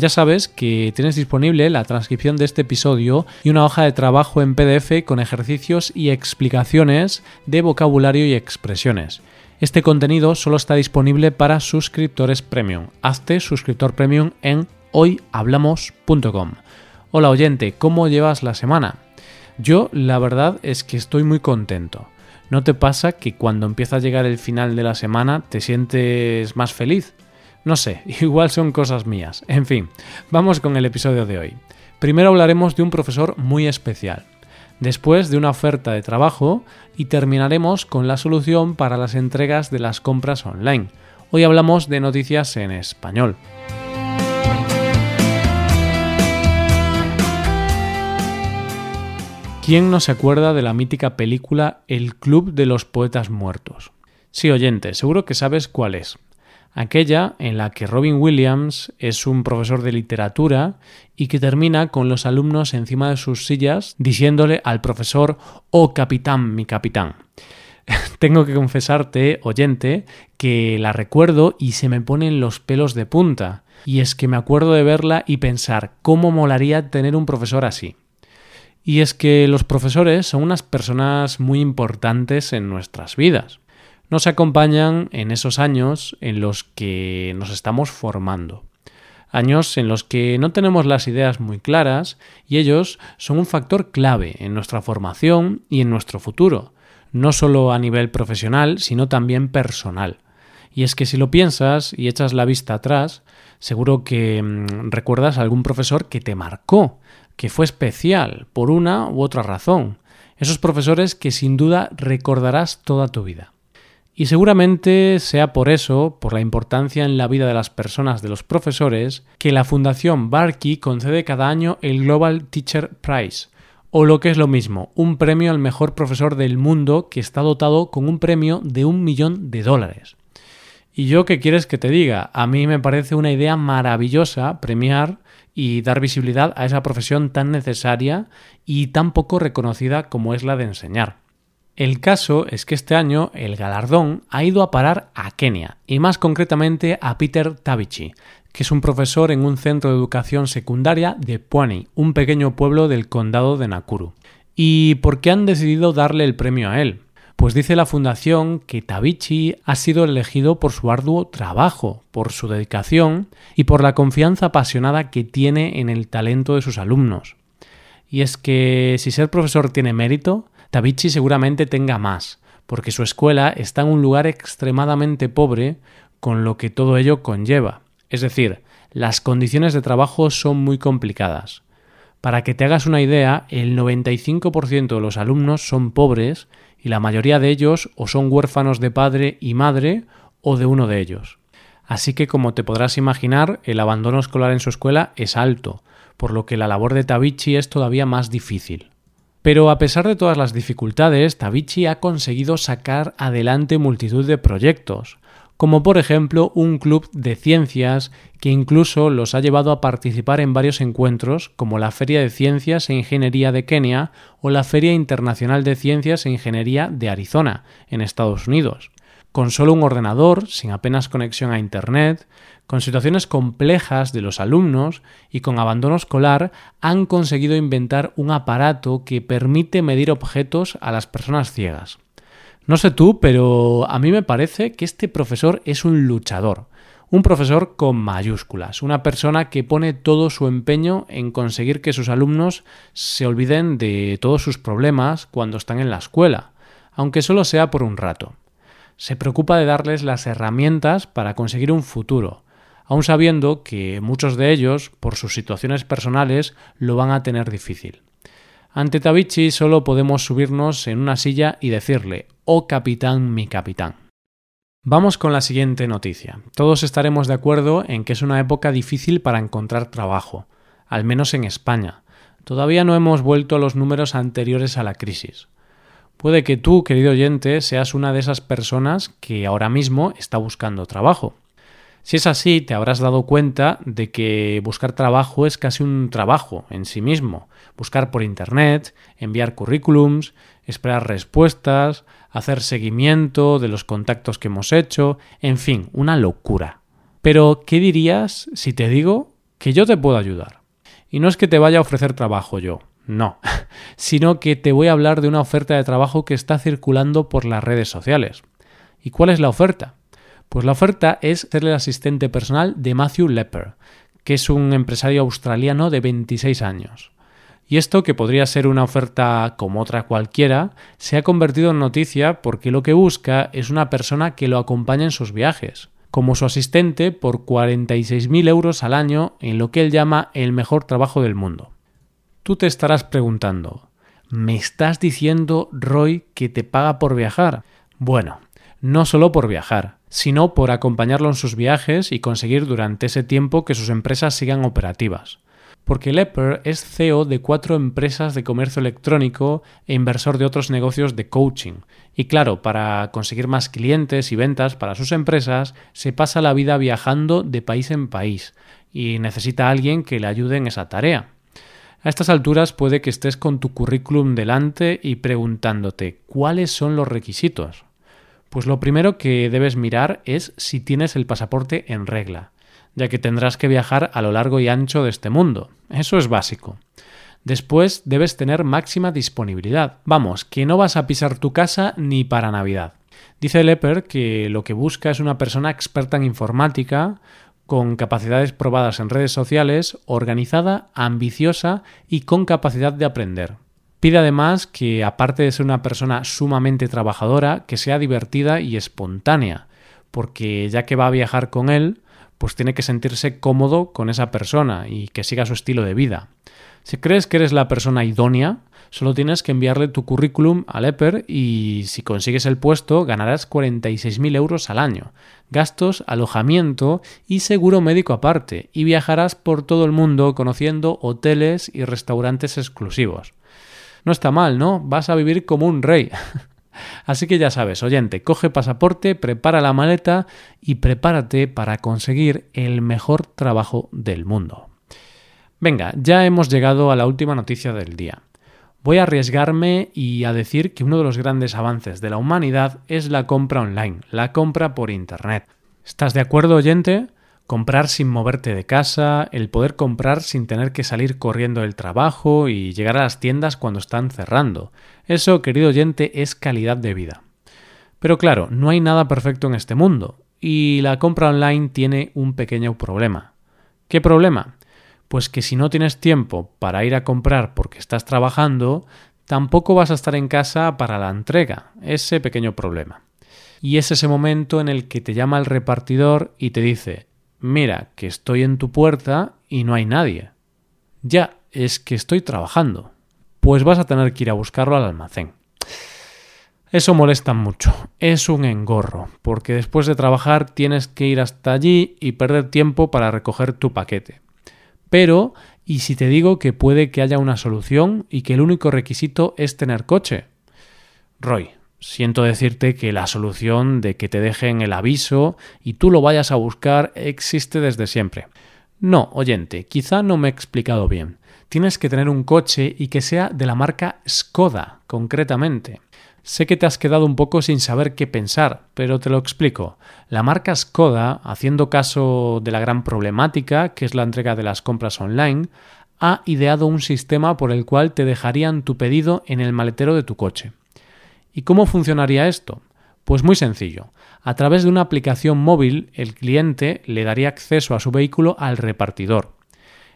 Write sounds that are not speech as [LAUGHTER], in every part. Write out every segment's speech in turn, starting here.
Ya sabes que tienes disponible la transcripción de este episodio y una hoja de trabajo en PDF con ejercicios y explicaciones de vocabulario y expresiones. Este contenido solo está disponible para suscriptores premium. Hazte suscriptor premium en hoyhablamos.com. Hola oyente, ¿cómo llevas la semana? Yo la verdad es que estoy muy contento. ¿No te pasa que cuando empieza a llegar el final de la semana te sientes más feliz? No sé, [LAUGHS] igual son cosas mías. En fin, vamos con el episodio de hoy. Primero hablaremos de un profesor muy especial, después de una oferta de trabajo y terminaremos con la solución para las entregas de las compras online. Hoy hablamos de noticias en español. ¿Quién no se acuerda de la mítica película El Club de los Poetas Muertos? Sí, oyente, seguro que sabes cuál es. Aquella en la que Robin Williams es un profesor de literatura y que termina con los alumnos encima de sus sillas diciéndole al profesor Oh capitán, mi capitán. [LAUGHS] Tengo que confesarte, oyente, que la recuerdo y se me ponen los pelos de punta. Y es que me acuerdo de verla y pensar cómo molaría tener un profesor así. Y es que los profesores son unas personas muy importantes en nuestras vidas. Nos acompañan en esos años en los que nos estamos formando. Años en los que no tenemos las ideas muy claras y ellos son un factor clave en nuestra formación y en nuestro futuro, no solo a nivel profesional, sino también personal. Y es que si lo piensas y echas la vista atrás, seguro que mm, recuerdas a algún profesor que te marcó, que fue especial por una u otra razón. Esos profesores que sin duda recordarás toda tu vida. Y seguramente sea por eso, por la importancia en la vida de las personas de los profesores, que la Fundación Barkey concede cada año el Global Teacher Prize, o lo que es lo mismo, un premio al mejor profesor del mundo que está dotado con un premio de un millón de dólares. Y yo, ¿qué quieres que te diga? A mí me parece una idea maravillosa premiar y dar visibilidad a esa profesión tan necesaria y tan poco reconocida como es la de enseñar. El caso es que este año el galardón ha ido a parar a Kenia, y más concretamente a Peter Tabichi, que es un profesor en un centro de educación secundaria de Pwani, un pequeño pueblo del condado de Nakuru. ¿Y por qué han decidido darle el premio a él? Pues dice la fundación que Tabichi ha sido elegido por su arduo trabajo, por su dedicación y por la confianza apasionada que tiene en el talento de sus alumnos. Y es que si ser profesor tiene mérito, Tabichi seguramente tenga más, porque su escuela está en un lugar extremadamente pobre, con lo que todo ello conlleva. Es decir, las condiciones de trabajo son muy complicadas. Para que te hagas una idea, el 95% de los alumnos son pobres y la mayoría de ellos o son huérfanos de padre y madre o de uno de ellos. Así que como te podrás imaginar, el abandono escolar en su escuela es alto, por lo que la labor de Tabichi es todavía más difícil. Pero a pesar de todas las dificultades, Tabichi ha conseguido sacar adelante multitud de proyectos, como por ejemplo un club de ciencias que incluso los ha llevado a participar en varios encuentros como la Feria de Ciencias e Ingeniería de Kenia o la Feria Internacional de Ciencias e Ingeniería de Arizona, en Estados Unidos. Con solo un ordenador, sin apenas conexión a Internet, con situaciones complejas de los alumnos y con abandono escolar, han conseguido inventar un aparato que permite medir objetos a las personas ciegas. No sé tú, pero a mí me parece que este profesor es un luchador. Un profesor con mayúsculas, una persona que pone todo su empeño en conseguir que sus alumnos se olviden de todos sus problemas cuando están en la escuela, aunque solo sea por un rato. Se preocupa de darles las herramientas para conseguir un futuro, aun sabiendo que muchos de ellos, por sus situaciones personales, lo van a tener difícil. Ante Tabichi solo podemos subirnos en una silla y decirle, oh capitán, mi capitán. Vamos con la siguiente noticia. Todos estaremos de acuerdo en que es una época difícil para encontrar trabajo, al menos en España, Todavía no hemos vuelto a los números anteriores a la crisis. Puede que tú, querido oyente, seas una de esas personas que ahora mismo está buscando trabajo. Si es así, te habrás dado cuenta de que buscar trabajo es casi un trabajo en sí mismo. Buscar por Internet, enviar currículums, esperar respuestas, hacer seguimiento de los contactos que hemos hecho, en fin, una locura. Pero, ¿qué dirías si te digo que yo te puedo ayudar? Y no es que te vaya a ofrecer trabajo yo, no, [LAUGHS] sino que te voy a hablar de una oferta de trabajo que está circulando por las redes sociales. ¿Y cuál es la oferta? Pues la oferta es ser el asistente personal de Matthew Lepper, que es un empresario australiano de 26 años. Y esto, que podría ser una oferta como otra cualquiera, se ha convertido en noticia porque lo que busca es una persona que lo acompañe en sus viajes, como su asistente por 46.000 euros al año en lo que él llama el mejor trabajo del mundo. Tú te estarás preguntando, ¿me estás diciendo, Roy, que te paga por viajar? Bueno, no solo por viajar, sino por acompañarlo en sus viajes y conseguir durante ese tiempo que sus empresas sigan operativas. Porque Lepper es CEO de cuatro empresas de comercio electrónico e inversor de otros negocios de coaching. Y claro, para conseguir más clientes y ventas para sus empresas, se pasa la vida viajando de país en país y necesita a alguien que le ayude en esa tarea. A estas alturas puede que estés con tu currículum delante y preguntándote cuáles son los requisitos. Pues lo primero que debes mirar es si tienes el pasaporte en regla, ya que tendrás que viajar a lo largo y ancho de este mundo. Eso es básico. Después debes tener máxima disponibilidad. Vamos, que no vas a pisar tu casa ni para Navidad. Dice Lepper que lo que busca es una persona experta en informática, con capacidades probadas en redes sociales, organizada, ambiciosa y con capacidad de aprender. Pide además que, aparte de ser una persona sumamente trabajadora, que sea divertida y espontánea, porque ya que va a viajar con él, pues tiene que sentirse cómodo con esa persona y que siga su estilo de vida. Si crees que eres la persona idónea, solo tienes que enviarle tu currículum al EPER y si consigues el puesto ganarás 46.000 euros al año, gastos, alojamiento y seguro médico aparte, y viajarás por todo el mundo conociendo hoteles y restaurantes exclusivos. No está mal, ¿no? Vas a vivir como un rey. [LAUGHS] Así que ya sabes, oyente, coge pasaporte, prepara la maleta y prepárate para conseguir el mejor trabajo del mundo. Venga, ya hemos llegado a la última noticia del día. Voy a arriesgarme y a decir que uno de los grandes avances de la humanidad es la compra online, la compra por Internet. ¿Estás de acuerdo, oyente? Comprar sin moverte de casa, el poder comprar sin tener que salir corriendo del trabajo y llegar a las tiendas cuando están cerrando. Eso, querido oyente, es calidad de vida. Pero claro, no hay nada perfecto en este mundo, y la compra online tiene un pequeño problema. ¿Qué problema? Pues que si no tienes tiempo para ir a comprar porque estás trabajando, tampoco vas a estar en casa para la entrega, ese pequeño problema. Y es ese momento en el que te llama el repartidor y te dice mira que estoy en tu puerta y no hay nadie. Ya, es que estoy trabajando. Pues vas a tener que ir a buscarlo al almacén. Eso molesta mucho, es un engorro, porque después de trabajar tienes que ir hasta allí y perder tiempo para recoger tu paquete. Pero, ¿y si te digo que puede que haya una solución y que el único requisito es tener coche? Roy, Siento decirte que la solución de que te dejen el aviso y tú lo vayas a buscar existe desde siempre. No, oyente, quizá no me he explicado bien. Tienes que tener un coche y que sea de la marca Skoda, concretamente. Sé que te has quedado un poco sin saber qué pensar, pero te lo explico. La marca Skoda, haciendo caso de la gran problemática que es la entrega de las compras online, ha ideado un sistema por el cual te dejarían tu pedido en el maletero de tu coche. ¿Y cómo funcionaría esto? Pues muy sencillo. A través de una aplicación móvil, el cliente le daría acceso a su vehículo al repartidor.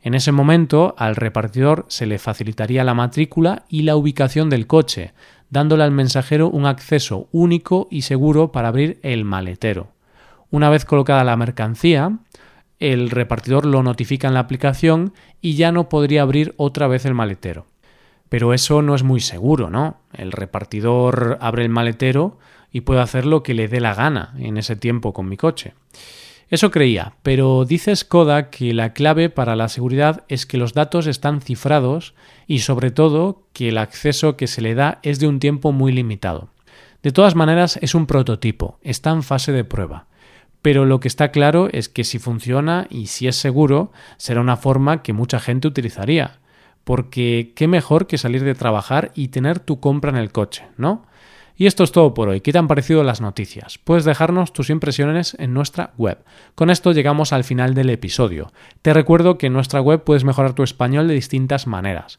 En ese momento, al repartidor se le facilitaría la matrícula y la ubicación del coche, dándole al mensajero un acceso único y seguro para abrir el maletero. Una vez colocada la mercancía, el repartidor lo notifica en la aplicación y ya no podría abrir otra vez el maletero. Pero eso no es muy seguro, ¿no? El repartidor abre el maletero y puede hacer lo que le dé la gana en ese tiempo con mi coche. Eso creía, pero dice Skoda que la clave para la seguridad es que los datos están cifrados y sobre todo que el acceso que se le da es de un tiempo muy limitado. De todas maneras es un prototipo, está en fase de prueba. Pero lo que está claro es que si funciona y si es seguro, será una forma que mucha gente utilizaría. Porque qué mejor que salir de trabajar y tener tu compra en el coche, ¿no? Y esto es todo por hoy. ¿Qué te han parecido las noticias? Puedes dejarnos tus impresiones en nuestra web. Con esto llegamos al final del episodio. Te recuerdo que en nuestra web puedes mejorar tu español de distintas maneras.